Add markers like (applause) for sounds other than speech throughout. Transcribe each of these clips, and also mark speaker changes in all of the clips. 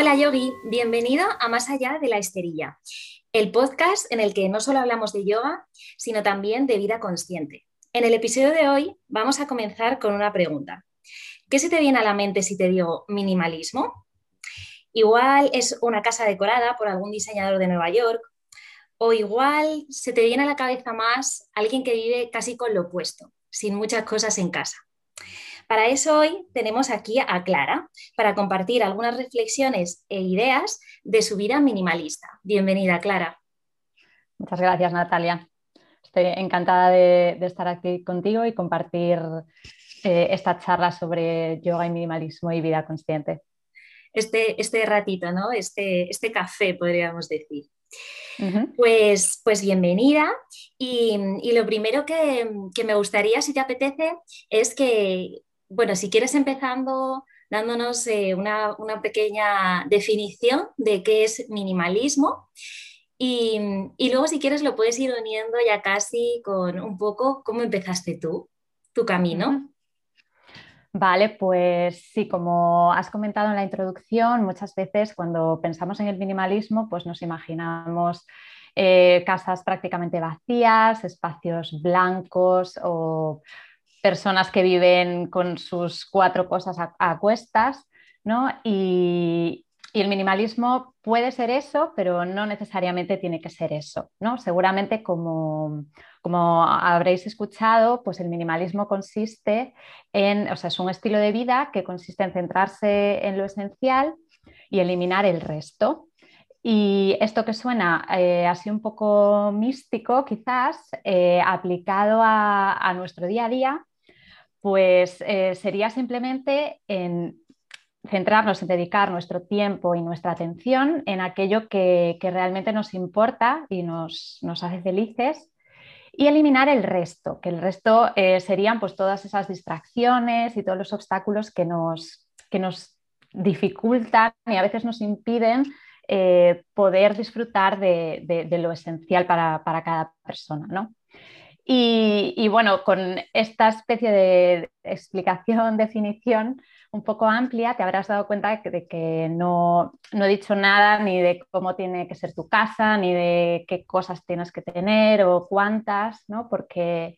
Speaker 1: Hola Yogi, bienvenido a Más allá de la esterilla, el podcast en el que no solo hablamos de yoga, sino también de vida consciente. En el episodio de hoy vamos a comenzar con una pregunta. ¿Qué se te viene a la mente si te digo minimalismo? Igual es una casa decorada por algún diseñador de Nueva York, o igual se te viene a la cabeza más alguien que vive casi con lo opuesto, sin muchas cosas en casa. Para eso hoy tenemos aquí a Clara para compartir algunas reflexiones e ideas de su vida minimalista. Bienvenida, Clara.
Speaker 2: Muchas gracias, Natalia. Estoy encantada de, estar aquí contigo y compartir eh, esta charla sobre yoga y minimalismo y vida consciente.
Speaker 1: Este, este ratito, ¿no? Este, este café, podríamos decir. Pues, pues bienvenida y, lo primero que, que, me gustaría, si te apetece, es que bueno, si quieres empezando dándonos eh, una, pequeña definición de qué es minimalismo y, luego si quieres lo puedes ir uniendo ya casi con un poco cómo empezaste tú, tu camino.
Speaker 2: Vale, pues sí, como has comentado en la introducción, muchas veces cuando pensamos en el minimalismo, pues nos imaginamos eh, casas prácticamente vacías, espacios blancos o personas que viven con sus cuatro cosas a, cuestas, ¿no? Y, el minimalismo puede ser eso, pero no necesariamente tiene que ser eso, ¿no? Seguramente como, como habréis escuchado, pues el minimalismo consiste en, o sea, es un estilo de vida que consiste en centrarse en lo esencial y eliminar el resto. Y esto que suena eh, así un poco místico, quizás, eh, aplicado a, nuestro día a día, pues eh, sería simplemente en centrarnos en dedicar nuestro tiempo y nuestra atención en aquello que, realmente nos importa y nos, hace felices y eliminar el resto, que el resto eh, serían pues todas esas distracciones y todos los obstáculos que nos, que nos dificultan y a veces nos impiden eh, poder disfrutar de, lo esencial para, para cada persona. ¿no? Y, bueno, con esta especie de explicación, (laughs) definición un poco amplia, te habrás dado cuenta de que no, he dicho nada ni de cómo tiene que ser tu casa, ni de qué cosas tienes que tener o cuántas, ¿no? porque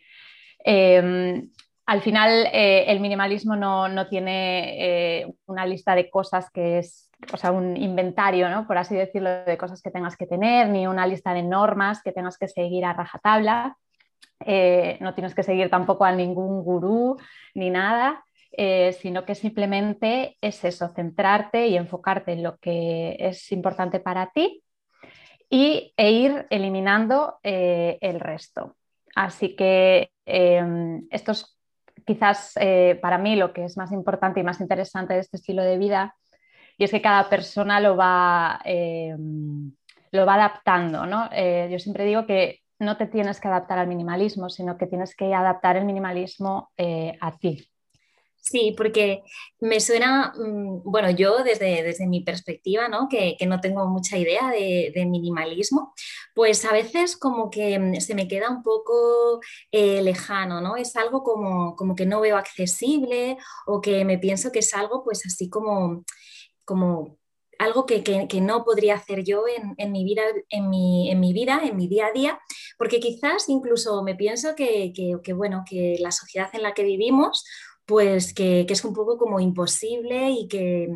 Speaker 2: em, al final eh, el minimalismo no, tiene eh, una lista de cosas que es, o sea, un inventario, ¿no? por así decirlo, de cosas que tengas que tener, ni una lista de normas que tengas que seguir a rajatabla eh, no tienes que seguir tampoco a ningún gurú ni nada, eh, sino que simplemente es eso, centrarte y enfocarte en lo que es importante para ti y, e ir eliminando eh, el resto. Así que em, esto es quizás para mí lo que es más importante y más interesante de este estilo de vida y es que cada persona lo va, em, lo va adaptando. ¿no? yo siempre digo que no te tienes que adaptar al minimalismo, sino que tienes que adaptar el minimalismo eh, a ti.
Speaker 1: Sí, porque me suena, mm, bueno, yo desde, desde mi perspectiva, ¿no? Que, no tengo mucha idea de, minimalismo, pues a veces como que mm, se me queda un poco eh, lejano, ¿no? Es algo como, como que no veo accesible o que me pienso que es algo pues así como, como algo que, no podría hacer yo en, mi vida, en, mi, en mi vida, en mi día a día, porque quizás incluso me pienso que, bueno, que la sociedad en la que vivimos, pues que, es un poco como imposible y que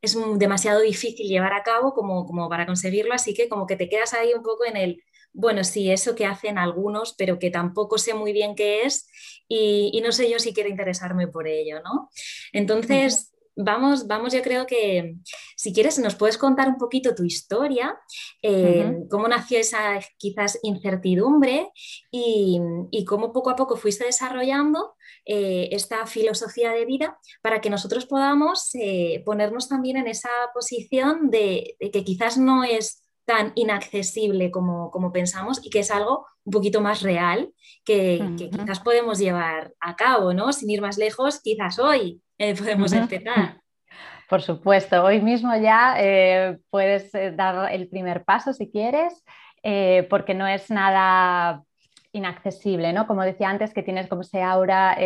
Speaker 1: es demasiado difícil llevar a cabo como, como para conseguirlo, así que como que te quedas ahí un poco en el, bueno, sí, eso que hacen algunos, pero que tampoco sé muy bien qué es y, no sé yo si quiero interesarme por ello, ¿no? Entonces, vamos, vamos, yo creo que si quieres nos puedes contar un poquito tu historia, eh, cómo nació esa quizás incertidumbre y, cómo poco a poco fuiste desarrollando eh, esta filosofía de vida para que nosotros podamos eh, ponernos también en esa posición de, que quizás no es tan inaccesible como, como, pensamos y que es algo un poquito más real que, que, quizás podemos llevar a cabo, ¿no? Sin ir más lejos, quizás hoy eh, podemos empezar.
Speaker 2: Por supuesto, hoy mismo ya eh, puedes eh, dar el primer paso si quieres, porque no es nada inaccesible, ¿no? Como decía antes, que tienes como ese aura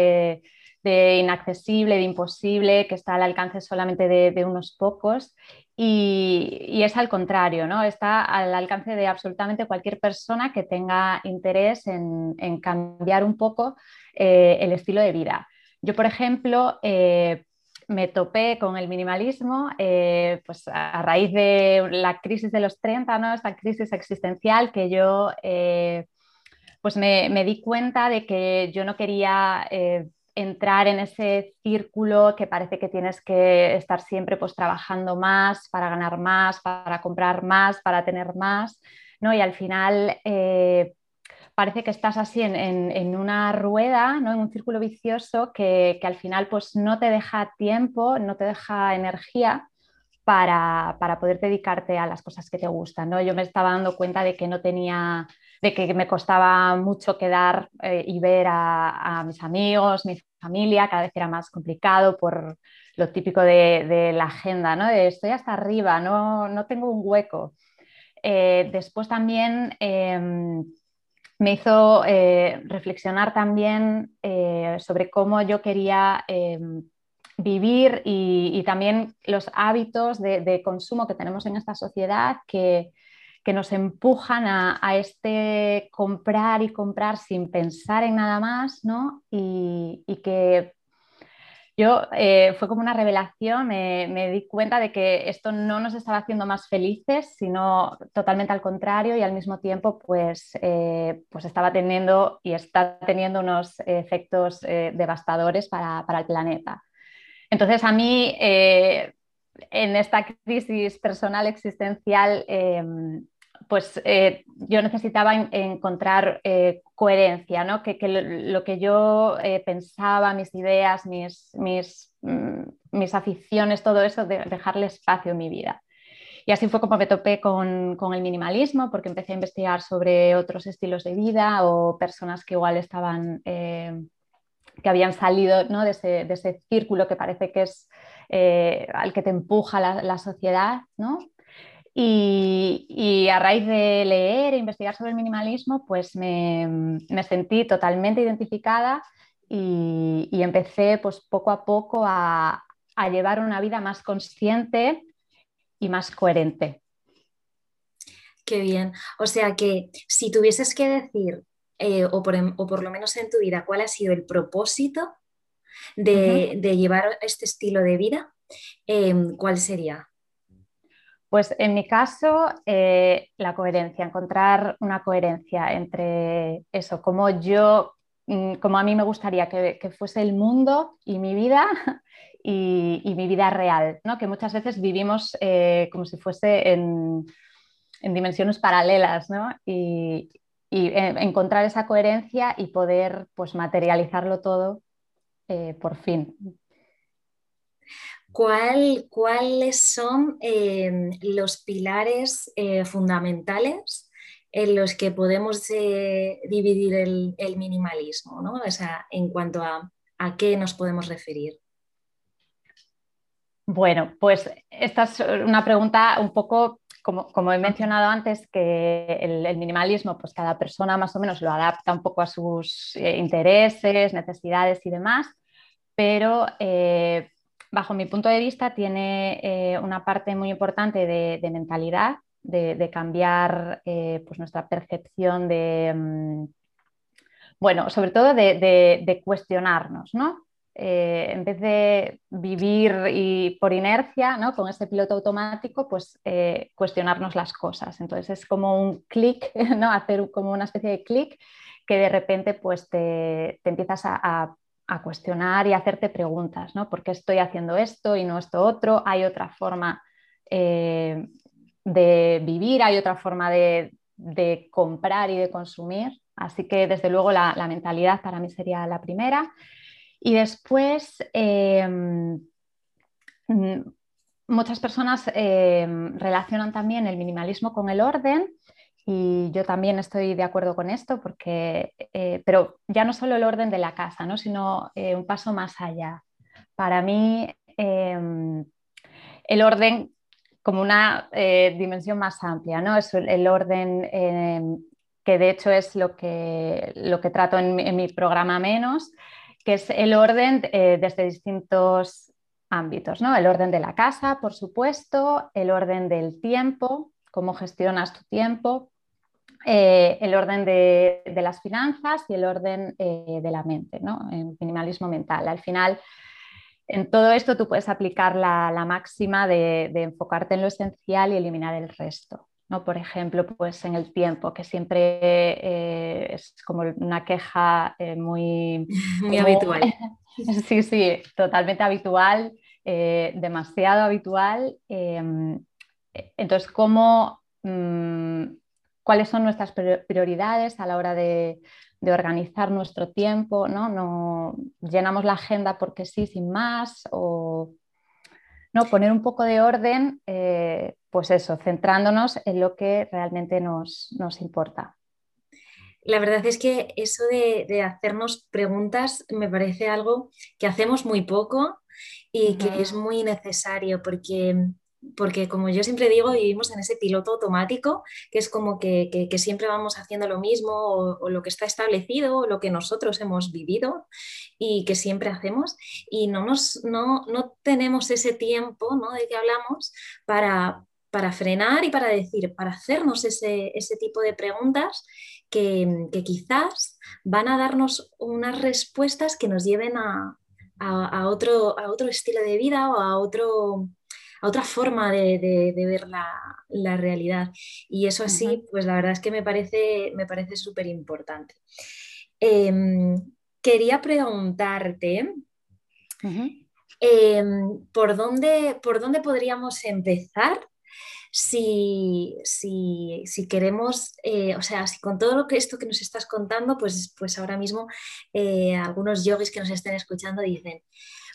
Speaker 2: de inaccesible, de imposible, que está al alcance solamente de, unos pocos. y, es al contrario, ¿no? Está al alcance de absolutamente cualquier persona que tenga interés en, cambiar un poco eh, el estilo de vida. Yo, por ejemplo, eh, me topé con el minimalismo eh, pues a raíz de la crisis de los 30, ¿no? esta crisis existencial que yo pues me, di cuenta de que yo no quería entrar en ese círculo que parece que tienes que estar siempre pues trabajando más para ganar más, para comprar más, para tener más, ¿no? Y al final eh, parece que estás así en, una rueda, ¿no? En un círculo vicioso que, al final pues no te deja tiempo, no te deja energía para, poder dedicarte a las cosas que te gustan, ¿no? Yo me estaba dando cuenta de que no tenía de que me costaba mucho quedar eh, y ver a, mis amigos, mi familia, cada vez era más complicado por lo típico de, la agenda, ¿no? De estoy hasta arriba, no, no tengo un hueco. Eh, después también em, me hizo eh, reflexionar también sobre cómo yo quería em, vivir y, también los hábitos de, de, consumo que tenemos en esta sociedad que, que nos empujan a, este comprar y comprar sin pensar en nada más, ¿no? Y, que yo eh, fue como una revelación, me, di cuenta de que esto no nos estaba haciendo más felices, sino totalmente al contrario y al mismo tiempo pues, eh, pues estaba teniendo y está teniendo unos efectos eh, devastadores para, para, el planeta. Entonces a mí en esta crisis personal existencial em, pues eh, yo necesitaba encontrar eh, coherencia, ¿no? que, lo, que yo eh, pensaba, mis ideas, mis, mis, mm, mis, aficiones, todo eso, de, dejarle espacio en mi vida. Y así fue como me topé con, con, el minimalismo, porque empecé a investigar sobre otros estilos de vida o personas que igual estaban, que habían salido ¿no? de, ese, de, ese, círculo que parece que es al que te empuja la, la sociedad, ¿no? Y, a raíz de leer e investigar sobre el minimalismo, pues me, sentí totalmente identificada y, empecé pues poco a poco a, llevar una vida más consciente y más coherente.
Speaker 1: Qué bien. O sea que si tuvieses que decir, eh, o, por, lo menos en tu vida, cuál ha sido el propósito de, llevar este estilo de vida, eh, ¿cuál sería?
Speaker 2: Pues en mi caso, eh, la coherencia, encontrar una coherencia entre eso, como yo, mm, como a mí me gustaría que, fuese el mundo y mi vida (laughs) y, mi vida real, ¿no? que muchas veces vivimos eh, como si fuese en, dimensiones paralelas ¿no? y, eh, encontrar esa coherencia y poder pues, materializarlo todo por fin
Speaker 1: cuáles son eh, los pilares eh, fundamentales en los que podemos eh, dividir el, minimalismo, ¿no? o sea, en cuanto a, a qué nos podemos referir.
Speaker 2: Bueno, pues esta es una pregunta un poco, como, he mencionado antes, que el, minimalismo, pues cada persona más o menos lo adapta un poco a sus intereses, necesidades y demás, pero bajo mi punto de vista, tiene eh, una parte muy importante de, mentalidad, de, cambiar eh, pues nuestra percepción de, mm, bueno, sobre todo de, cuestionarnos, ¿no? Eh, en vez de vivir y por inercia, ¿no? Con ese piloto automático, pues cuestionarnos las cosas. Entonces es como un clic, (laughs) ¿no? Hacer como una especie de clic que de repente pues te, empiezas a a cuestionar y hacerte preguntas, ¿no? ¿Por qué estoy haciendo esto y no esto otro? ¿Hay otra forma eh, de vivir? ¿Hay otra forma de, comprar y de consumir? Así que desde luego la, mentalidad para mí sería la primera. Y después, em, muchas personas em, relacionan también el minimalismo con el orden y yo también estoy de acuerdo con esto, porque, eh, pero ya no solo el orden de la casa, ¿no? sino eh, un paso más allá. Para mí, em, el orden como una eh, dimensión más amplia, ¿no? es el orden em, que de hecho es lo que, lo que trato en, mi programa Menos, que es el orden desde distintos ámbitos, ¿no? El orden de la casa, por supuesto, el orden del tiempo, cómo gestionas tu tiempo, eh, el orden de, las finanzas y el orden eh, de la mente, ¿no? El minimalismo mental. Al final, en todo esto tú puedes aplicar la, máxima de, enfocarte en lo esencial y eliminar el resto. ¿no? Por ejemplo, pues en el tiempo, que siempre eh, es como una queja muy, (laughs)
Speaker 1: muy habitual. (laughs)
Speaker 2: sí, sí, totalmente habitual, demasiado habitual. Entonces, ¿cómo mm, cuáles son nuestras prioridades a la hora de, organizar nuestro tiempo, ¿no? ¿no? llenamos la agenda porque sí, sin más, o no, poner un poco de orden, eh, pues eso, centrándonos en lo que realmente nos, importa.
Speaker 1: La verdad es que eso de, hacernos preguntas me parece algo que hacemos muy poco y que es muy necesario porque porque como yo siempre digo, vivimos en ese piloto automático, que es como que, siempre vamos haciendo lo mismo o, lo que está establecido o lo que nosotros hemos vivido y que siempre hacemos y no, nos, no, tenemos ese tiempo ¿no? de que hablamos para, para frenar y para decir, para hacernos ese, tipo de preguntas que, quizás van a darnos unas respuestas que nos lleven a, a, otro, a otro estilo de vida o a otro a otra forma de, ver la, realidad. Y eso así, pues la verdad es que me parece me parece súper importante. Em, quería preguntarte, em, ¿por, dónde, ¿por dónde podríamos empezar si, queremos, eh, o sea, si con todo lo que esto que nos estás contando, pues, pues ahora mismo eh, algunos yogis que nos estén escuchando dicen,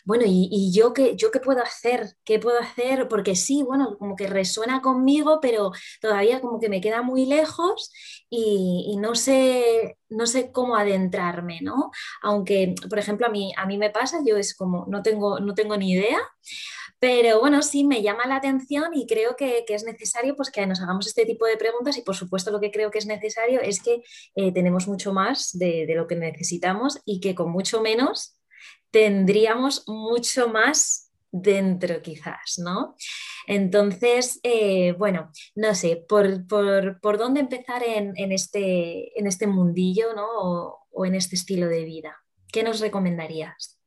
Speaker 1: bueno, ¿y, yo, qué, yo qué puedo hacer? ¿Qué puedo hacer? Porque sí, bueno, como que resuena conmigo, pero todavía como que me queda muy lejos y, no, sé, no sé cómo adentrarme, ¿no? Aunque, por ejemplo, a mí, a mí me pasa, yo es como, no tengo, no tengo ni idea. Pero bueno, sí me llama la atención y creo que, es necesario pues, que nos hagamos este tipo de preguntas y por supuesto lo que creo que es necesario es que eh, tenemos mucho más de, de, lo que necesitamos y que con mucho menos tendríamos mucho más dentro quizás, ¿no? Entonces, eh, bueno, no sé, por, dónde empezar en, este, en, este, mundillo, ¿no? O, en este estilo de vida. ¿Qué nos recomendarías?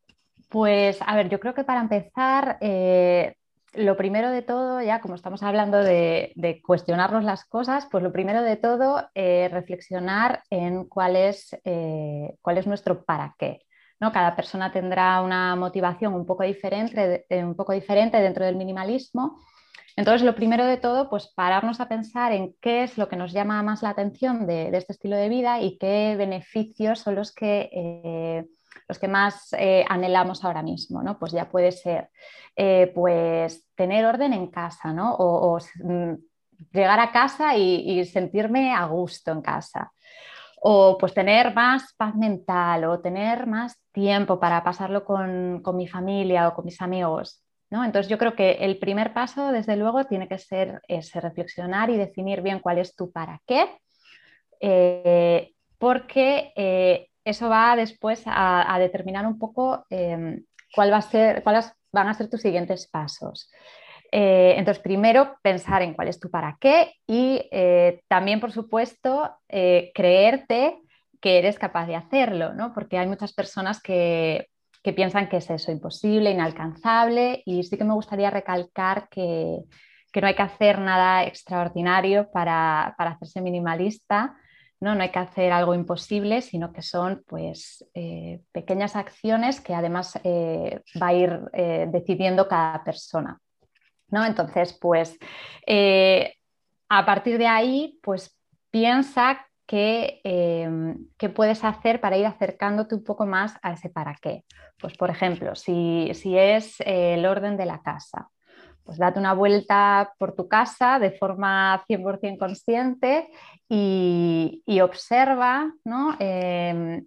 Speaker 2: Pues, a ver, yo creo que para empezar, eh, lo primero de todo, ya como estamos hablando de, cuestionarnos las cosas, pues lo primero de todo, eh, reflexionar en cuál es, cuál es nuestro para qué. Cada persona tendrá una motivación un poco diferente, eh, un poco diferente dentro del minimalismo. Entonces, lo primero de todo, pues pararnos a pensar en qué es lo que nos llama más la atención de, este estilo de vida y qué beneficios son los que, eh, los que más eh, anhelamos ahora mismo, ¿no? Pues ya puede ser, pues tener orden en casa, ¿no? O, mm, llegar a casa y, y sentirme a gusto en casa o pues tener más paz mental o tener más tiempo para pasarlo con, mi familia o con mis amigos. ¿no? Entonces yo creo que el primer paso, desde luego, tiene que ser ese, reflexionar y definir bien cuál es tu para qué, eh, porque eh, eso va después a, determinar un poco em, cuál va a ser, cuáles van a ser tus siguientes pasos. Eh, entonces, primero, pensar en cuál es tu para qué y eh, también, por supuesto, eh, creerte que eres capaz de hacerlo, ¿no? Porque hay muchas personas que, piensan que es eso imposible, inalcanzable y sí que me gustaría recalcar que, no hay que hacer nada extraordinario para, hacerse minimalista. ¿no? no hay que hacer algo imposible, sino que son pues, pequeñas acciones que además va a ir decidiendo cada persona. ¿No? Entonces, pues eh, a partir de ahí, pues piensa qué, em, puedes hacer para ir acercándote un poco más a ese para qué. Pues, por ejemplo, si, es el orden de la casa, pues date una vuelta por tu casa de forma 100% consciente y, observa em,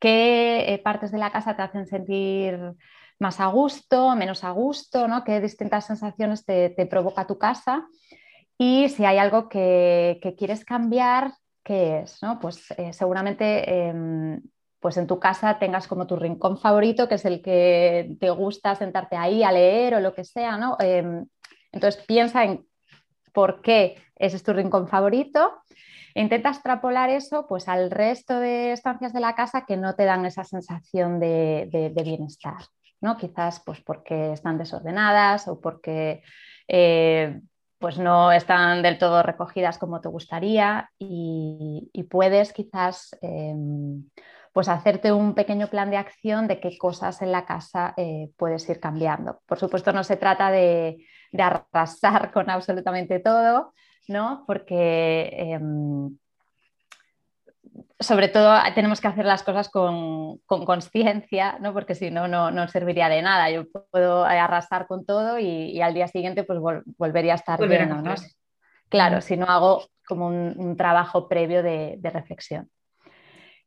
Speaker 2: qué partes de la casa te hacen sentir más a gusto, menos a gusto, ¿no? qué distintas sensaciones te, provoca tu casa y si hay algo que, quieres cambiar, ¿qué es? Pues eh, seguramente em, pues en tu casa tengas como tu rincón favorito, que es el que te gusta sentarte ahí a leer o lo que sea, ¿no? Em, entonces piensa en por qué ese es tu rincón favorito intenta extrapolar eso pues al resto de estancias de la casa que no te dan esa sensación de, bienestar, ¿no? Quizás pues porque están desordenadas o porque eh, pues no están del todo recogidas como te gustaría y, puedes quizás em, pues hacerte un pequeño plan de acción de qué cosas en la casa eh, puedes ir cambiando. Por supuesto, no se trata de, arrasar con absolutamente todo, ¿no? Porque em, sobre todo tenemos que hacer las cosas con conciencia, ¿no? porque si no, no serviría de nada. Yo puedo arrasar con todo y, al día siguiente pues volvería a estar bien. ¿no? Claro, si no hago como un, trabajo previo de, reflexión.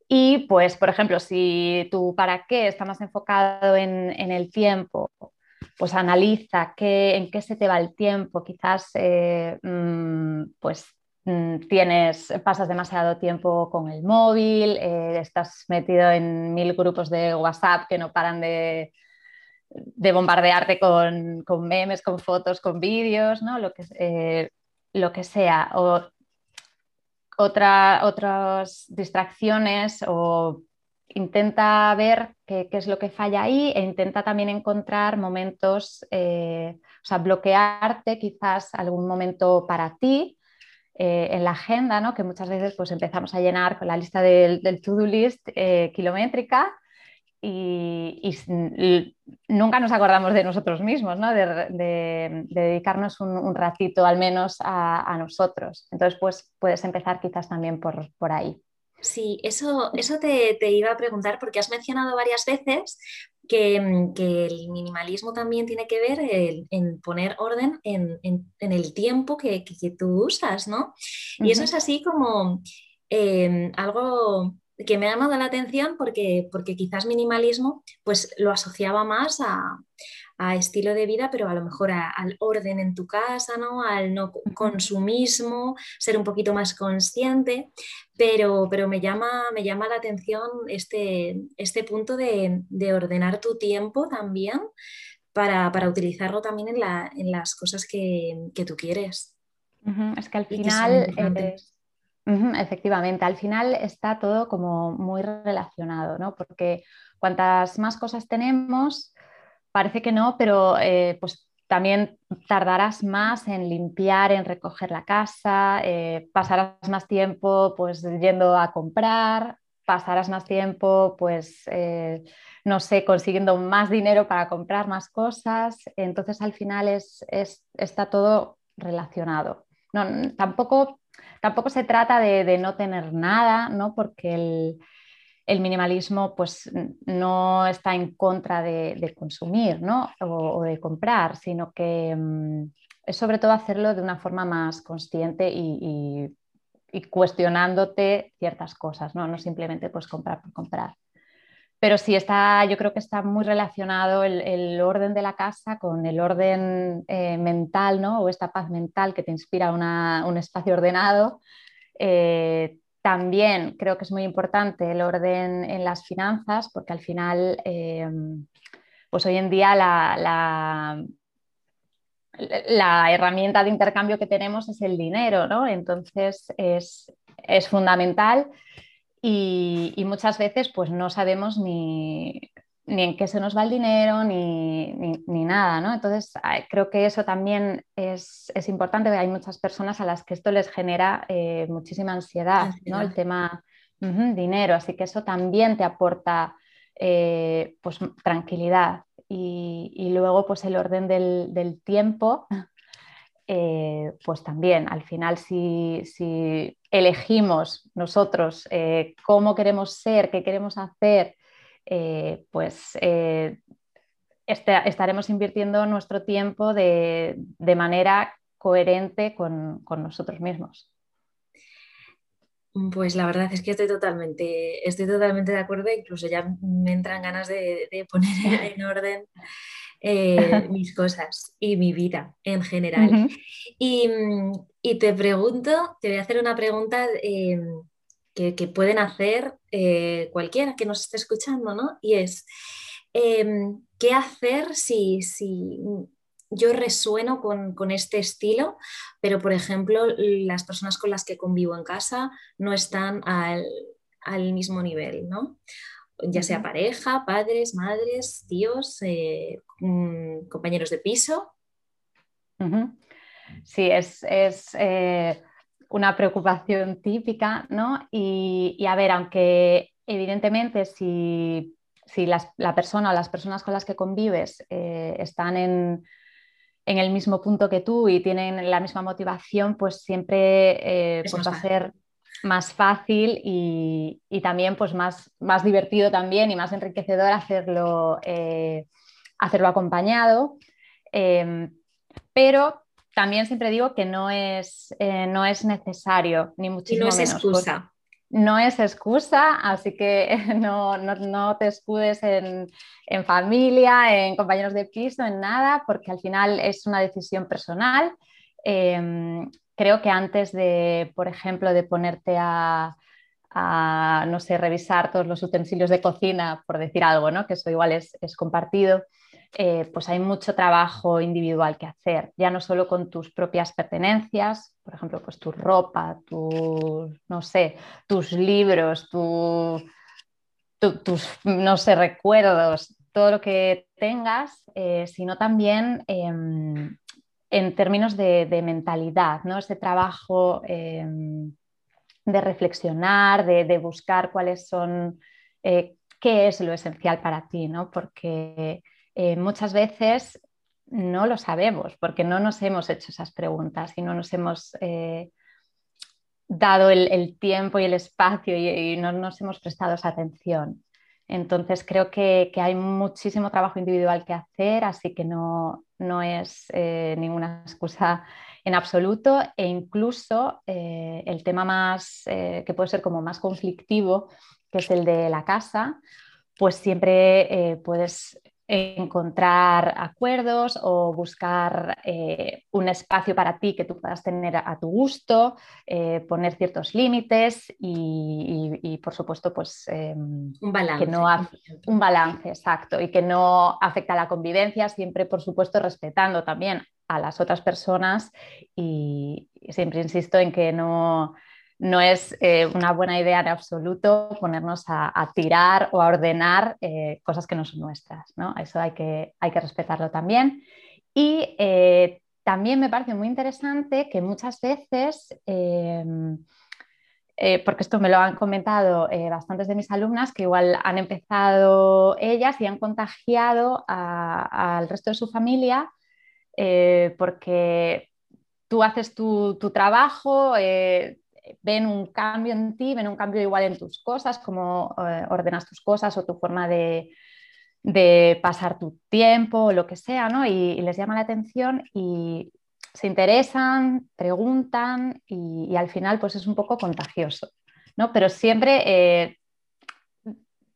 Speaker 2: Y pues, por ejemplo, si tu para qué está más enfocado en, el tiempo, pues analiza qué, en qué se te va el tiempo. Quizás eh, mm, pues tienes, pasas demasiado tiempo con el móvil, eh, estás metido en mil grupos de WhatsApp que no paran de, de bombardearte con, memes, con fotos, con vídeos, ¿no? lo, que, eh, lo que sea. O otra, otras distracciones o intenta ver qué, es lo que falla ahí e intenta también encontrar momentos, eh, o sea, bloquearte quizás algún momento para ti eh, en la agenda, ¿no? que muchas veces pues, empezamos a llenar con la lista del, to-do list eh, kilométrica y, nunca nos acordamos de nosotros mismos, ¿no? de, dedicarnos un, ratito al menos a, nosotros. Entonces, pues puedes empezar quizás también por, por ahí.
Speaker 1: Sí, eso, eso te, te, iba a preguntar porque has mencionado varias veces Mm, que, el minimalismo también tiene que ver en poner orden en, el tiempo que, tú usas, ¿no? Y eso es así como em, algo que me ha llamado la atención porque, porque quizás minimalismo pues lo asociaba más a, estilo de vida, pero a lo mejor al orden en tu casa, ¿no? al no consumismo, ser un poquito más consciente, pero, pero me, llama, me llama la atención este, este punto de, ordenar tu tiempo también para, utilizarlo también en, las cosas que, tú quieres.
Speaker 2: Es que al final... efectivamente, al final está todo como muy relacionado, ¿no? Porque cuantas más cosas tenemos, parece que no, pero eh, pues también tardarás más en limpiar, en recoger la casa, eh, pasarás más tiempo pues yendo a comprar, pasarás más tiempo pues eh, no sé, consiguiendo más dinero para comprar más cosas. Entonces al final es, está todo relacionado. No, tampoco, tampoco se trata de, de no tener nada, ¿no? porque el, el minimalismo pues no está en contra de, consumir o, de comprar, sino que mm, es sobre todo hacerlo de una forma más consciente y, cuestionándote ciertas cosas, ¿no? simplemente pues comprar por comprar. Pero sí está, yo creo que está muy relacionado el, orden de la casa con el orden eh, mental, ¿no? O esta paz mental que te inspira un espacio ordenado. Eh, también creo que es muy importante el orden en las finanzas, porque al final, eh, pues hoy en día la, la, herramienta de intercambio que tenemos es el dinero, ¿no? Entonces es, fundamental y, y, muchas veces pues no sabemos ni, ni en qué se nos va el dinero, ni, nada, ¿no? Entonces, creo que eso también es, importante, hay muchas personas a las que esto les genera eh, muchísima ansiedad, ¿no? El tema dinero, así que eso también te aporta eh, pues, tranquilidad. Y, luego, pues el orden del, tiempo, eh, pues también, al final, si, si elegimos nosotros cómo queremos ser, qué queremos hacer, eh, pues eh, este, estaremos invirtiendo nuestro tiempo de, manera coherente con, nosotros mismos.
Speaker 1: Pues la verdad es que estoy totalmente, estoy totalmente de acuerdo, incluso ya me entran ganas de, poner en orden eh, (laughs) mis cosas y mi vida en general. y, te pregunto, te voy a hacer una pregunta que, pueden hacer eh, cualquiera que nos esté escuchando, ¿no? Y es, em, ¿qué hacer si, si yo resueno con, este estilo, pero por ejemplo las personas con las que convivo en casa no están al, mismo nivel, ¿no? Ya sea pareja, padres, madres, tíos, eh, mm, compañeros de piso.
Speaker 2: Sí, es, eh, una preocupación típica, ¿no? Y, a ver, aunque evidentemente si, la persona o las personas con las que convives eh, están en, el mismo punto que tú y tienen la misma motivación, pues siempre eh, pues va a ser más fácil y, también pues más, más, divertido también y más enriquecedor hacerlo, hacerlo acompañado. Em, pero también siempre digo que no es, eh, no es necesario, ni muchísimo
Speaker 1: no es excusa.
Speaker 2: No es excusa, así que (laughs) no, te escudes en, familia, en compañeros de piso, en nada, porque al final es una decisión personal. Em, creo que antes de, por ejemplo, de ponerte a, no sé, revisar todos los utensilios de cocina, por decir algo, ¿no? que eso igual es, es compartido, eh, pues hay mucho trabajo individual que hacer, ya no solo con tus propias pertenencias, por ejemplo, pues tu ropa, tus, no sé, tus libros, tus, no sé, recuerdos, todo lo que tengas, eh, sino también em, en términos de, mentalidad, ¿no? Ese trabajo em, de reflexionar, de, de, buscar cuáles son, eh, qué es lo esencial para ti, ¿no? Porque eh, muchas veces no lo sabemos porque no nos hemos hecho esas preguntas y no nos hemos eh, dado el, tiempo y el espacio y, no nos hemos prestado esa atención. Entonces creo que, hay muchísimo trabajo individual que hacer, así que no, es eh, ninguna excusa en absoluto e incluso el tema más que puede ser como más conflictivo, que es el de la casa, pues siempre puedes encontrar acuerdos o buscar eh, un espacio para ti que tú puedas tener a, tu gusto, eh, poner ciertos límites y, por supuesto, pues
Speaker 1: em, un balance.
Speaker 2: Que no un balance, exacto, y que no afecta a la convivencia, siempre, por supuesto, respetando también a las otras personas y siempre insisto en que no no es eh, una buena idea en absoluto ponernos a, tirar o a ordenar eh, cosas que no son nuestras. ¿no? Eso hay que, hay que respetarlo también. Y eh, también me parece muy interesante que muchas veces, porque esto me lo han comentado bastantes de mis alumnas, que igual han empezado ellas y han contagiado al resto de su familia, porque tú haces tu, tu trabajo, ven un cambio en ti, ven un cambio igual en tus cosas, cómo eh, ordenas tus cosas o tu forma de, pasar tu tiempo o lo que sea, ¿no? Y, les llama la atención y se interesan, preguntan y, al final pues es un poco contagioso, ¿no? Pero siempre, eh,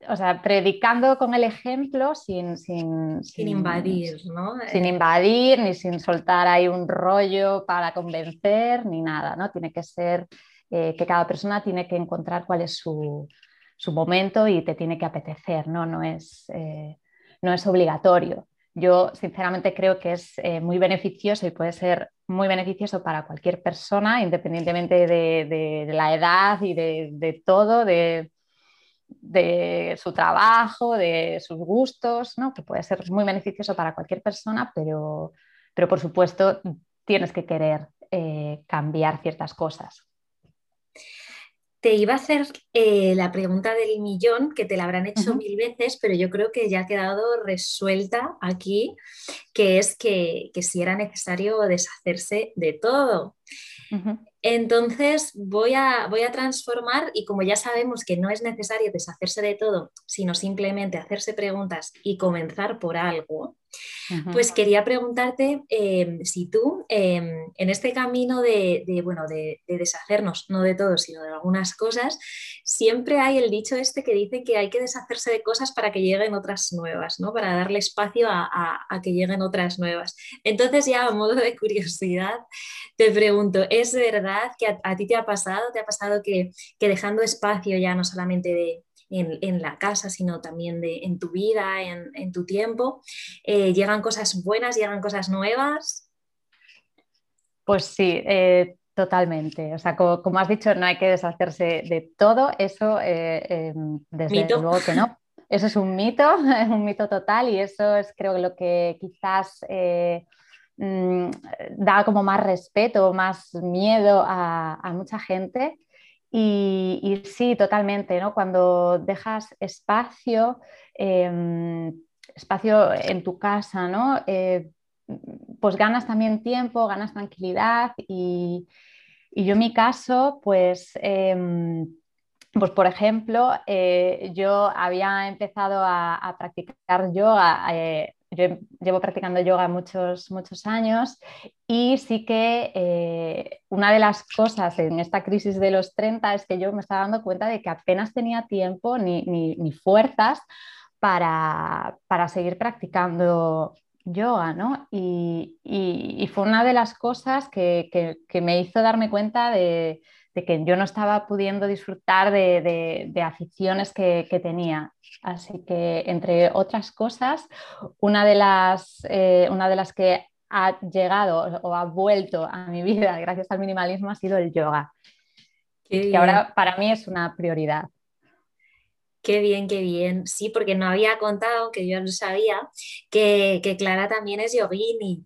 Speaker 2: o sea, predicando con el ejemplo sin, sin,
Speaker 1: sin, invadir, ¿no?
Speaker 2: Sin invadir ni sin soltar ahí un rollo para convencer ni nada, ¿no? Tiene que ser eh, que cada persona tiene que encontrar cuál es su, momento y te tiene que apetecer, no, no, es, eh, no es obligatorio. Yo sinceramente creo que es eh, muy beneficioso y puede ser muy beneficioso para cualquier persona, independientemente de, la edad y de, todo, de, su trabajo, de sus gustos, ¿no? que puede ser muy beneficioso para cualquier persona, pero, pero por supuesto tienes que querer cambiar ciertas cosas.
Speaker 1: Te iba a hacer eh, la pregunta del millón, que te la habrán hecho mil veces, pero yo creo que ya ha quedado resuelta aquí, que es que, si era necesario deshacerse de todo. Entonces voy a, voy a transformar y como ya sabemos que no es necesario deshacerse de todo, sino simplemente hacerse preguntas y comenzar por algo, Pues quería preguntarte em, si tú em, en este camino de, bueno, de, deshacernos, no de todo, sino de algunas cosas, siempre hay el dicho este que dice que hay que deshacerse de cosas para que lleguen otras nuevas, ¿no? Para darle espacio a, que lleguen otras nuevas. Entonces ya a modo de curiosidad, te pregunto, ¿es verdad que a, ti te ha pasado, te ha pasado que, que dejando espacio ya no solamente de en, la casa, sino también de, en tu vida, en, tu tiempo. Eh, ¿Llegan cosas buenas, llegan cosas nuevas?
Speaker 2: Pues sí, eh, totalmente. O sea, como, has dicho, no hay que deshacerse de todo, eso eh, em, desde luego que no. (laughs) Eso es un mito, (laughs) es un mito total y eso es creo que lo que quizás mm, da como más respeto, más miedo a, a mucha gente y, sí, totalmente, ¿no? Cuando dejas espacio, em, espacio en tu casa, ¿no? Eh, pues ganas también tiempo, ganas tranquilidad y, yo en mi caso, pues, em, pues por ejemplo, eh, yo había empezado a, practicar yoga eh, yo llevo practicando yoga muchos, muchos años y sí que eh, una de las cosas en esta crisis de los 30 es que yo me estaba dando cuenta de que apenas tenía tiempo ni, ni, fuerzas para, para, seguir practicando yoga, ¿no? Y, y, fue una de las cosas que, que, que me hizo darme cuenta de, de que yo no estaba pudiendo disfrutar de, aficiones que, tenía. Así que, entre otras cosas, una de las, eh, una de las que ha llegado o ha vuelto a mi vida gracias al minimalismo ha sido el yoga. que ahora para mí es una prioridad.
Speaker 1: Qué bien, qué bien. Sí, porque no había contado, que yo no sabía, que, que Clara también es yogini.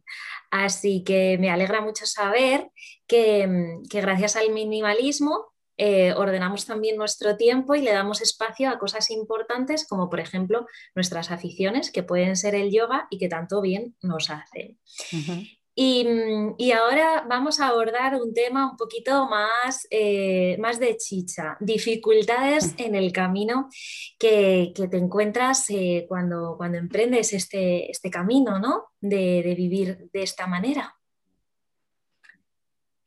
Speaker 1: Así que me alegra mucho saber que, mm, gracias al minimalismo eh, ordenamos también nuestro tiempo y le damos espacio a cosas importantes como por ejemplo nuestras aficiones que pueden ser el yoga y que tanto bien nos hacen. Y, ahora vamos a abordar un tema un poquito más, eh, más de chicha, dificultades en el camino que, te encuentras eh, cuando, cuando emprendes este, este camino ¿no? de, vivir de esta manera.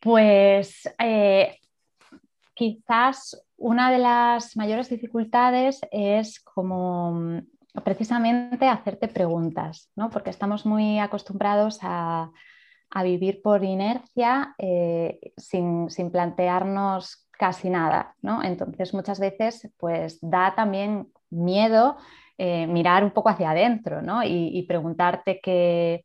Speaker 2: Pues eh, quizás una de las mayores dificultades es como mm, precisamente hacerte preguntas, ¿no? porque estamos muy acostumbrados a a vivir por inercia eh, sin, plantearnos casi nada. ¿no? Entonces muchas veces pues da también miedo eh, mirar un poco hacia adentro ¿no? y, preguntarte qué,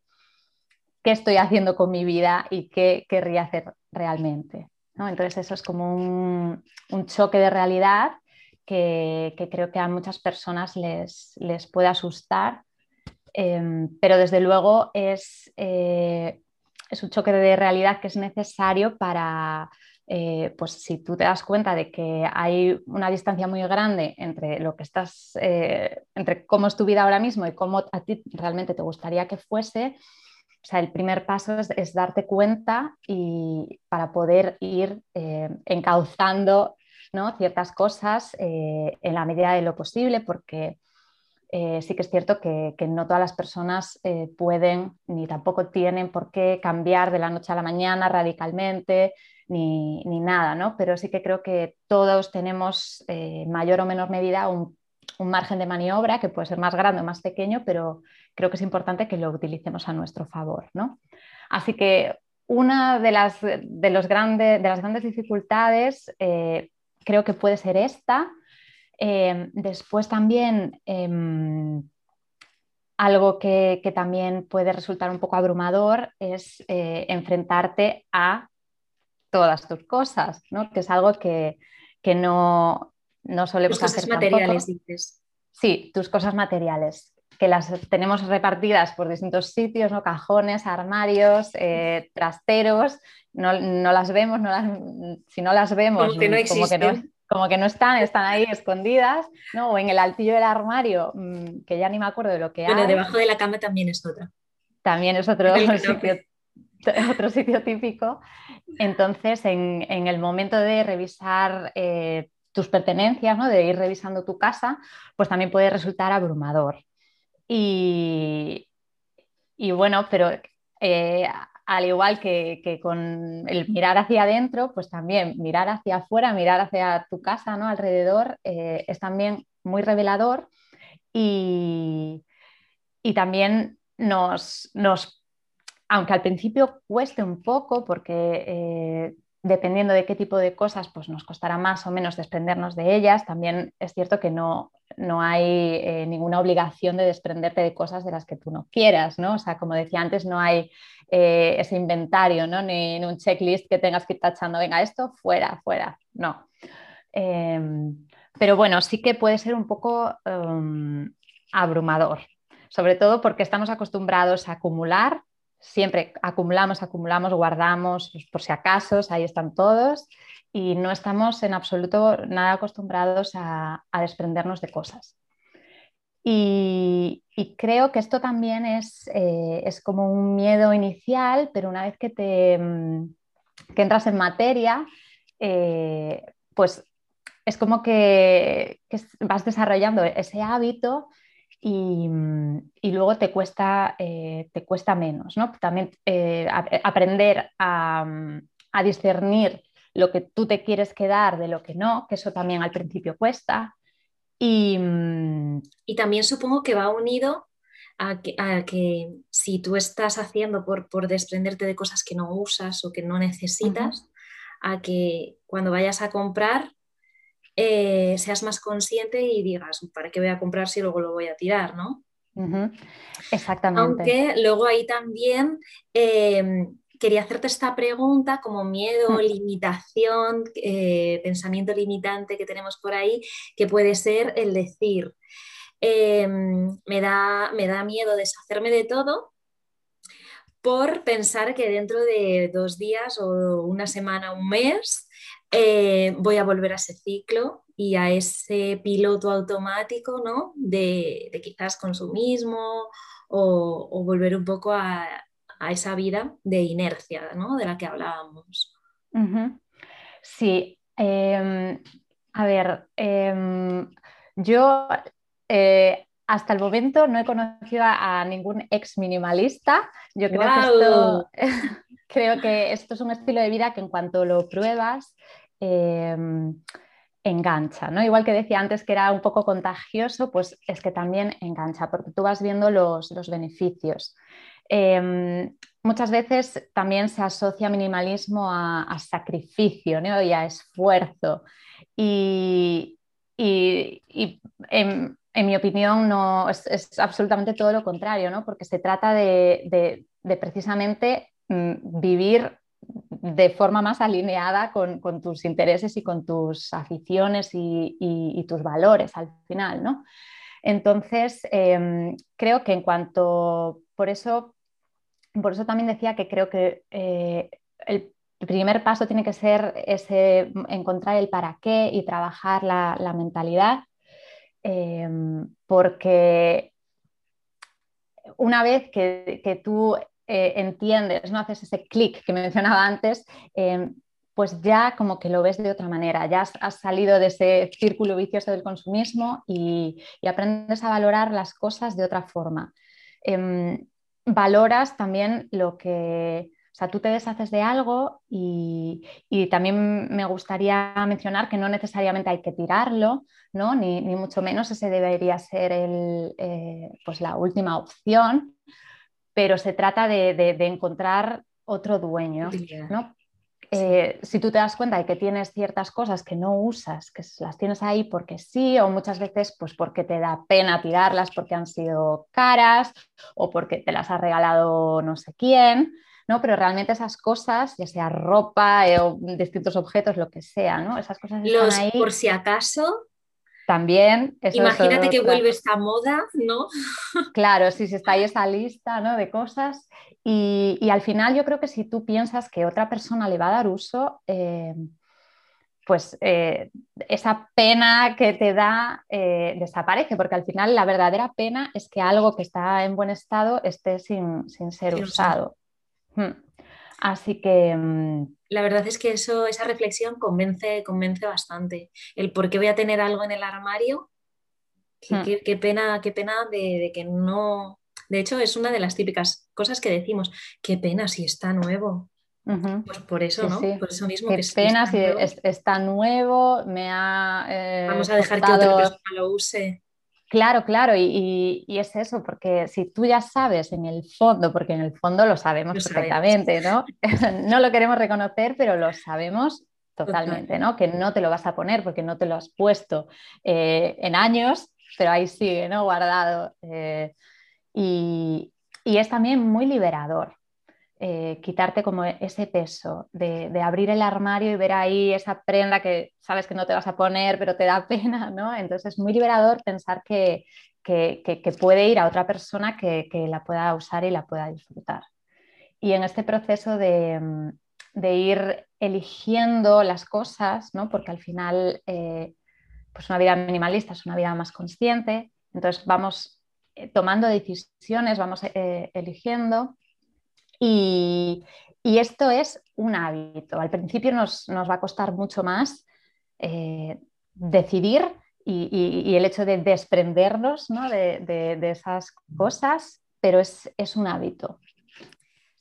Speaker 2: qué, estoy haciendo con mi vida y qué querría hacer realmente. ¿no? Entonces eso es como un, choque de realidad que, creo que a muchas personas les, les puede asustar, em, pero desde luego es eh, es un choque de realidad que es necesario para, eh, pues si tú te das cuenta de que hay una distancia muy grande entre lo que estás, eh, entre cómo es tu vida ahora mismo y cómo a ti realmente te gustaría que fuese, o sea, el primer paso es, darte cuenta y para poder ir eh, encauzando ¿no? ciertas cosas en la medida de lo posible, porque eh, sí que es cierto que, no todas las personas eh, pueden ni tampoco tienen por qué cambiar de la noche a la mañana radicalmente ni, nada, ¿no? Pero sí que creo que todos tenemos en eh, mayor o menor medida un, margen de maniobra que puede ser más grande o más pequeño, pero creo que es importante que lo utilicemos a nuestro favor, ¿no? Así que una de las, de los de las grandes dificultades creo que puede ser esta, Em, después también em, algo que, también puede resultar un poco abrumador es eh, enfrentarte a todas tus cosas, ¿no? que es algo que, no, no solemos
Speaker 1: tus cosas materiales, dices.
Speaker 2: Sí, tus cosas materiales, que las tenemos repartidas por distintos sitios, ¿no? cajones, armarios, eh, trasteros, no, las vemos, si no las vemos,
Speaker 1: como que no, como que no
Speaker 2: están, están ahí escondidas, ¿no? O en el altillo del armario, mm, que ya ni me acuerdo de lo que hay.
Speaker 1: Bueno, debajo de la cama también es otra.
Speaker 2: También es otro, (laughs) (laughs) sitio, (laughs) otro sitio típico. Entonces, en, el momento de revisar eh, tus pertenencias, ¿no? de ir revisando tu casa, pues también puede resultar abrumador. Y, y bueno, pero eh, al igual que, con el mirar hacia adentro, pues también mirar hacia afuera, mirar hacia tu casa, ¿no? Alrededor, eh, es también muy revelador y, también nos, nos, aunque al principio cueste un poco, porque eh, dependiendo de qué tipo de cosas, pues nos costará más o menos desprendernos de ellas, también es cierto que no, no hay eh, ninguna obligación de desprenderte de cosas de las que tú no quieras, ¿no? O sea, como decía antes, no hay eh, ese inventario, ¿no? Ni, un checklist que tengas que ir tachando, venga, esto fuera, fuera, no. Em, pero bueno, sí que puede ser un poco em, abrumador, sobre todo porque estamos acostumbrados a acumular, siempre acumulamos, acumulamos, guardamos, pues, por si acaso, ahí están todos, y no estamos en absoluto nada acostumbrados a, desprendernos de cosas. Y, creo que esto también es, eh, es, como un miedo inicial, pero una vez que, te, mm, entras en materia, eh, pues es como que, vas desarrollando ese hábito y, mm, luego te cuesta, eh, te cuesta menos. ¿no? También aprender a, a discernir lo que tú te quieres quedar de lo que no, que eso también al principio cuesta. Y,
Speaker 1: mm, también supongo que va unido a que, si tú estás haciendo por, por, desprenderte de cosas que no usas o que no necesitas, a que cuando vayas a comprar eh, seas más consciente y digas, ¿para qué voy a comprar si luego lo voy a tirar? ¿no?
Speaker 2: Exactamente.
Speaker 1: Aunque luego ahí también eh, quería hacerte esta pregunta como miedo, hmm. limitación, eh, pensamiento limitante que tenemos por ahí, que puede ser el decir, em, me, da, me da miedo deshacerme de todo por pensar que dentro de dos días o una semana, un mes, eh, voy a volver a ese ciclo y a ese piloto automático ¿no? de, quizás consumismo o, o volver un poco a, a esa vida de inercia ¿no? de la que hablábamos.
Speaker 2: Sí, em, a ver, em, yo eh, hasta el momento no he conocido a, ningún ex minimalista. Yo creo que, esto, (laughs) creo que esto es un estilo de vida que en cuanto lo pruebas, em, engancha, ¿no? Igual que decía antes que era un poco contagioso, pues es que también engancha, porque tú vas viendo los, los beneficios. Em, muchas veces también se asocia minimalismo a, sacrificio y a esfuerzo. Y, en, mi opinión no, es, absolutamente todo lo contrario, ¿no? porque se trata de, precisamente mm, vivir de forma más alineada con, tus intereses y con tus aficiones y, tus valores al final. ¿no? Entonces, em, creo que en cuanto, por eso por eso también decía que creo que eh, el primer paso tiene que ser ese, encontrar el para qué y trabajar la, mentalidad, em, porque una vez que, tú eh, entiendes, no haces ese clic que mencionaba antes, em, pues ya como que lo ves de otra manera, ya has, salido de ese círculo vicioso del consumismo y, aprendes a valorar las cosas de otra forma. Em, valoras también lo que, sea, tú te deshaces de algo y, también me gustaría mencionar que no necesariamente hay que tirarlo, ¿no? ni, mucho menos ese debería ser el, eh, pues la última opción, pero se trata de, encontrar otro dueño, ¿no? Eh, si tú te das cuenta de que tienes ciertas cosas que no usas, que las tienes ahí porque sí, o muchas veces pues porque te da pena tirarlas porque han sido caras o porque te las ha regalado no sé quién, ¿no? Pero realmente esas cosas, ya sea ropa eh, o distintos objetos, lo que sea, ¿no? Esas cosas
Speaker 1: están ahí. Por si acaso,
Speaker 2: también.
Speaker 1: Imagínate que vuelve esta moda, ¿no? (laughs)
Speaker 2: Claro, si está ahí esa lista ¿no? de cosas. Y, al final yo creo que si tú piensas que otra persona le va a dar uso, eh, pues eh, esa pena que te da eh, desaparece, porque al final la verdadera pena es que algo que está en buen estado esté sin, ser usado. Hmm. Así que... Mm,
Speaker 1: la verdad es que eso, esa reflexión convence, convence bastante. El por qué voy a tener algo en el armario, qué, hmm. pena, qué pena de, que no, De hecho, es una de las típicas cosas que decimos, qué pena si está nuevo. Pues por eso, ¿no? Por eso mismo
Speaker 2: qué pena si está nuevo, me ha...
Speaker 1: Eh, Vamos a dejar que otra persona lo use.
Speaker 2: Claro, claro, y, es eso, porque si tú ya sabes en el fondo, porque en el fondo lo sabemos perfectamente, ¿no? (laughs) (laughs) no lo queremos reconocer, pero lo sabemos totalmente, ¿no? Que no te lo vas a poner porque no te lo has puesto eh, en años, pero ahí sigue, ¿no? Guardado. Eh, y, es también muy liberador. Eh, quitarte como ese peso de, abrir el armario y ver ahí esa prenda que sabes que no te vas a poner, pero te da (laughs) pena, ¿no? Entonces es muy liberador pensar que, puede ir a otra persona que, la pueda usar y la pueda disfrutar. Y en este proceso de, ir eligiendo las cosas, ¿no? porque al final eh, pues una vida minimalista es una vida más consciente, entonces vamos eh, tomando decisiones, vamos eh, eligiendo y, esto es un hábito. Al principio nos, va a costar mucho más decidir y, el hecho de desprendernos de, esas cosas, pero es, es un hábito.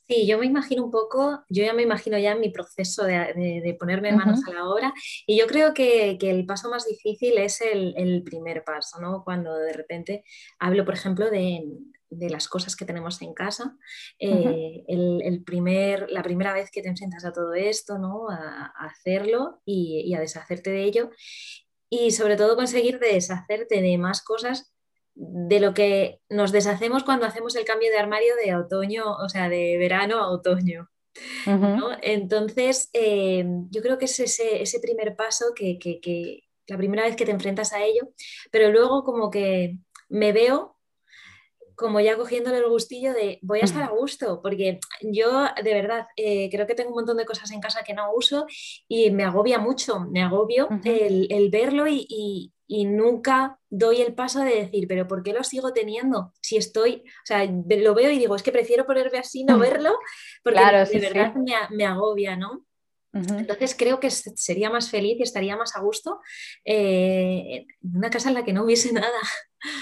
Speaker 1: Sí, yo me imagino un poco, yo ya me imagino ya mi proceso de, ponerme manos a la obra y yo creo que, el paso más difícil es el, primer paso, ¿no? Cuando de repente hablo, por ejemplo, de, las cosas que tenemos en casa, eh, el, primer, la primera vez que te enfrentas a todo esto, ¿no? A, hacerlo y, y a deshacerte de ello y sobre todo conseguir deshacerte de más cosas de lo que nos deshacemos cuando hacemos el cambio de armario de otoño, o sea, de verano a otoño. Entonces, eh, yo creo que es ese, primer paso que, que, la primera vez que te enfrentas a ello, pero luego como que me veo como ya cogiéndole el gustillo de voy a estar a gusto, porque yo de verdad eh, creo que tengo un montón de cosas en casa que no uso y me agobia mucho, me agobio el, verlo y, nunca doy el paso de decir, pero ¿por qué lo sigo teniendo? Si estoy, o sea, lo veo y digo, es que prefiero ponerme así, no verlo, porque de verdad Me, me, agobia, ¿no? Entonces creo que sería más feliz y estaría más a gusto eh, en una casa en la que no hubiese nada,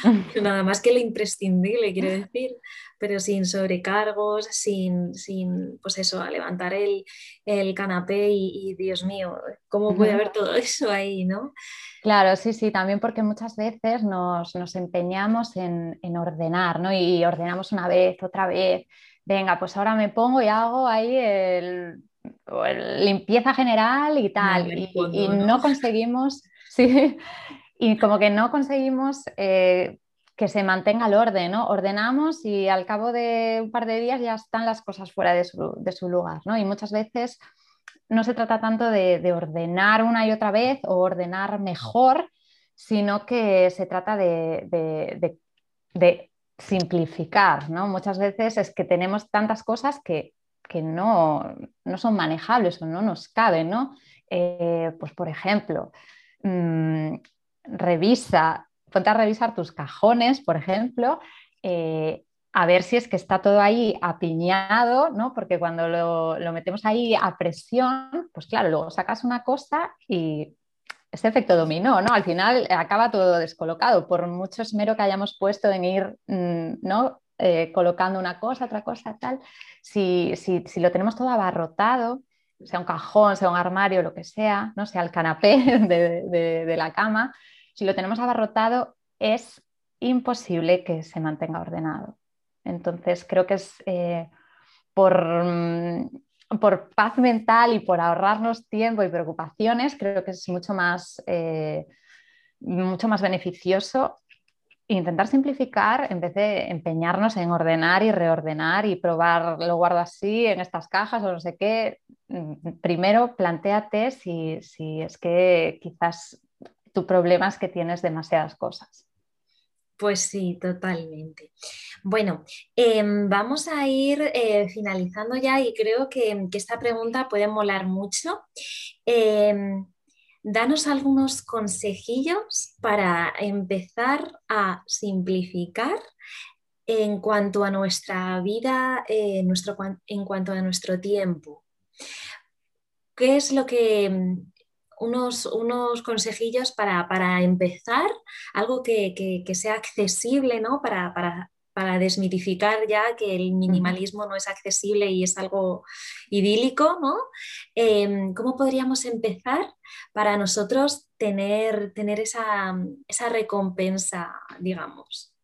Speaker 1: (laughs) nada más que lo imprescindible, quiero decir, pero sin sobrecargos, sin, sin pues eso, a levantar el, canapé y, Dios mío, ¿cómo puede haber todo (laughs) eso ahí, no?
Speaker 2: Claro, sí, sí, también porque muchas veces nos, empeñamos en, ordenar, ¿no? Y ordenamos una vez, otra vez. Venga, pues ahora me pongo y hago ahí el limpieza general y tal, y, ¿no? conseguimos, (laughs) sí, y como que no conseguimos eh, que se mantenga el orden, ¿no? Ordenamos y al cabo de un par de días ya están las cosas fuera de su, lugar, ¿no? Y muchas veces no se trata tanto de, ordenar una y otra vez o ordenar mejor, sino que se trata de, de simplificar, ¿no? Muchas veces es que tenemos tantas cosas que que no, son manejables o no nos caben, ¿no? Eh, pues por ejemplo, mm, revisa, ponte a revisar tus cajones, por ejemplo, eh, a ver si es que está todo ahí apiñado, ¿no? Porque cuando lo, metemos ahí a presión, pues claro, luego sacas una cosa y ese efecto dominó, ¿no? Al final acaba todo descolocado, por mucho esmero que hayamos puesto en ir, mm, ¿no? Eh, colocando una cosa, otra cosa, tal, si, lo tenemos todo abarrotado, sea un cajón, sea un armario, lo que sea, ¿no? sea el canapé (laughs) de, la cama, si lo tenemos abarrotado es imposible que se mantenga ordenado. Entonces creo que es eh, por, mm, por, paz mental y por ahorrarnos tiempo y preocupaciones, creo que es mucho más, eh, mucho más beneficioso intentar simplificar en vez de empeñarnos en ordenar y reordenar y probar, lo guardo así en estas cajas o no sé qué. Mm, primero, planteate si, es que quizás tu problema es que tienes demasiadas cosas.
Speaker 1: Pues sí, totalmente. Bueno, em, vamos a ir eh, finalizando ya y creo que, esta pregunta puede molar mucho. Em, danos algunos consejillos para empezar a simplificar en cuanto a nuestra vida, eh, en cuanto a nuestro tiempo. ¿Qué es lo que unos, unos consejillos para, empezar, algo que, sea accesible ¿no? para, para desmitificar ya que el minimalismo no es accesible y es algo idílico, ¿no? Em, ¿Cómo podríamos empezar para nosotros tener, tener esa, recompensa, digamos,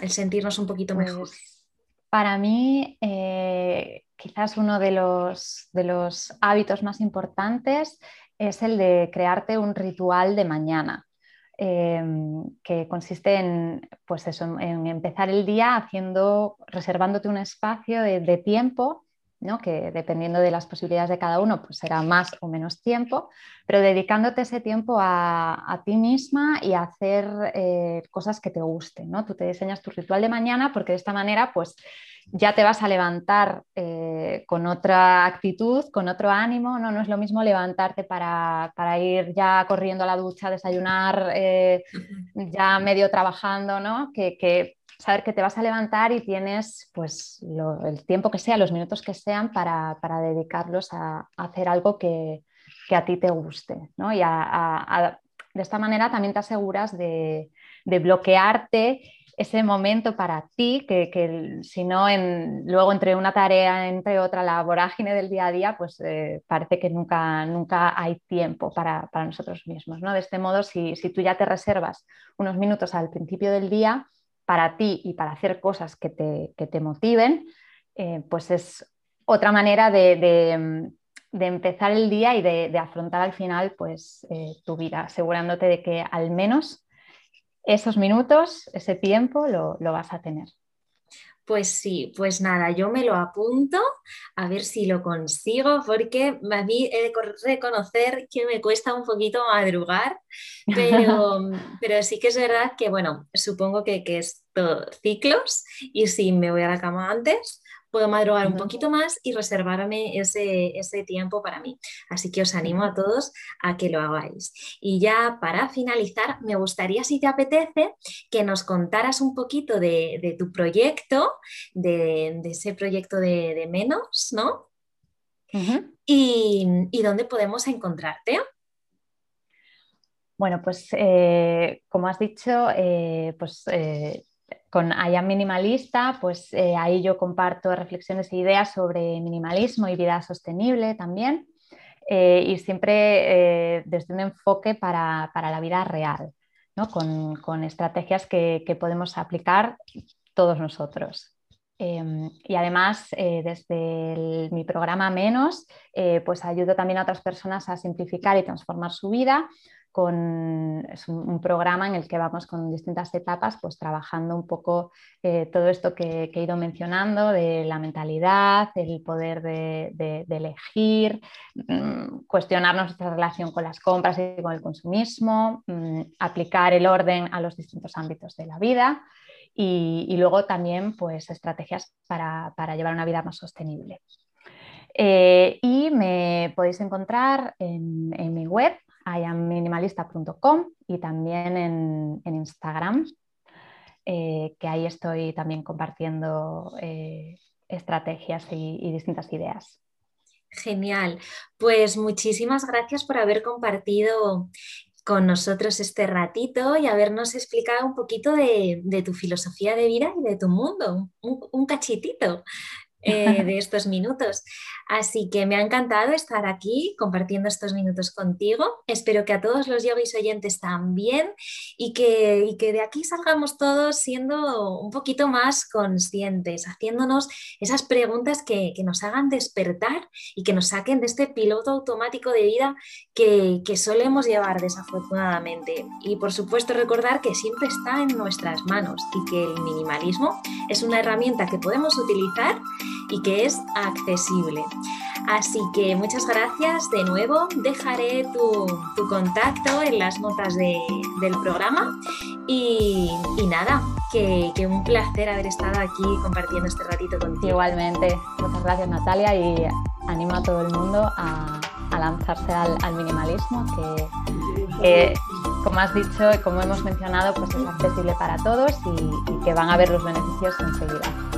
Speaker 1: el sentirnos un poquito mejor? Pues,
Speaker 2: para mí, eh, quizás uno de los, de los hábitos más importantes es el de crearte un ritual de mañana. Em, que consiste en, pues eso, en empezar el día haciendo, reservándote un espacio de, tiempo, ¿no? que dependiendo de las posibilidades de cada uno, pues será más o menos tiempo, pero dedicándote ese tiempo a, ti misma y a hacer eh, cosas que te gusten. ¿no? Tú te diseñas tu ritual de mañana porque de esta manera, pues ya te vas a levantar eh, con otra actitud, con otro ánimo, ¿no? No es lo mismo levantarte para, ir ya corriendo a la ducha, desayunar, eh, ya medio trabajando, ¿no? Que, saber que te vas a levantar y tienes pues el tiempo que sea, los minutos que sean para, dedicarlos a, hacer algo que, a ti te guste, ¿no? Y de esta manera también te aseguras de, de bloquearte ese momento para ti, que, si no, en, luego entre una tarea, entre otra, la vorágine del día a día, pues eh, parece que nunca, nunca hay tiempo para, nosotros mismos. ¿no? De este modo, si, tú ya te reservas unos minutos al principio del día para ti y para hacer cosas que te, motiven, eh, pues es otra manera de, empezar el día y de, afrontar al final pues, eh, tu vida, asegurándote de que al menos esos minutos, ese tiempo lo, vas a tener.
Speaker 1: Pues sí, pues nada, yo me lo apunto a ver si lo consigo, porque a mí he de reconocer que me cuesta un poquito madrugar, pero, (laughs) pero sí que es verdad que, bueno, supongo que, que es todo ciclos y si me voy a la cama antes, puedo madrugar un poquito más y reservarme ese, tiempo para mí. Así que os animo a todos a que lo hagáis. Y ya para finalizar, me gustaría, si te apetece, que nos contaras un poquito de, tu proyecto, de, ese proyecto de, menos, ¿no? y, dónde podemos encontrarte.
Speaker 2: Bueno, pues eh, como has dicho, eh, pues eh, con I Minimalista, pues eh, ahí yo comparto reflexiones e ideas sobre minimalismo y vida sostenible también, eh, y siempre eh, desde un enfoque para, la vida real, con, estrategias que, podemos aplicar todos nosotros. Em, y además, desde mi programa Menos, pues ayudo también a otras personas a simplificar y transformar su vida con es un, programa en el que vamos con distintas etapas, pues trabajando un poco eh, todo esto que, he ido mencionando, de la mentalidad, el poder de, elegir, mm, cuestionarnos nuestra relación con las compras y con el consumismo, mm, aplicar el orden a los distintos ámbitos de la vida. Y, luego también pues, estrategias para, llevar una vida más sostenible. Eh, y me podéis encontrar en, en mi web iaminimalista.com y también en, Instagram, eh, que ahí estoy también compartiendo eh, estrategias y, distintas ideas.
Speaker 1: Genial. Pues muchísimas gracias por haber compartido con nosotros este ratito y habernos explicado un poquito de, tu filosofía de vida y de tu mundo, un cachitito. (laughs) Eh, de estos minutos. Así que me ha encantado estar aquí compartiendo estos minutos contigo. Espero que a todos los yogis oyentes también y que, y que de aquí salgamos todos siendo un poquito más conscientes, haciéndonos esas preguntas que, que nos hagan despertar y que nos saquen de este piloto automático de vida que, que solemos llevar desafortunadamente. Y por supuesto recordar que siempre está en nuestras manos y que el minimalismo es una herramienta que podemos utilizar y que es accesible. Así que muchas gracias de nuevo. Dejaré tu, contacto en las notas del programa. Y, nada, que, un placer haber estado aquí compartiendo este ratito contigo.
Speaker 2: Igualmente, muchas gracias Natalia y animo a todo el mundo a, lanzarse al, minimalismo, que, como has dicho como hemos mencionado, pues es accesible para todos y que van a ver los beneficios enseguida.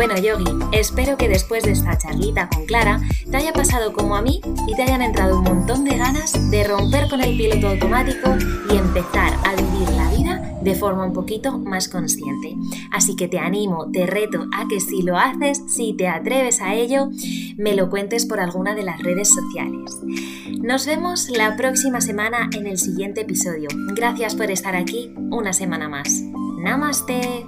Speaker 1: Bueno, Yogi, espero que después de esta charlita con Clara te haya pasado como a mí y te hayan entrado un montón de ganas de romper con el piloto automático y empezar a vivir la vida de forma un poquito más consciente. Así que te animo, te reto a que si lo haces, si te atreves a ello, me lo cuentes por alguna de las redes sociales. Nos vemos la próxima semana en el siguiente episodio. Gracias por estar aquí una semana más. Namaste.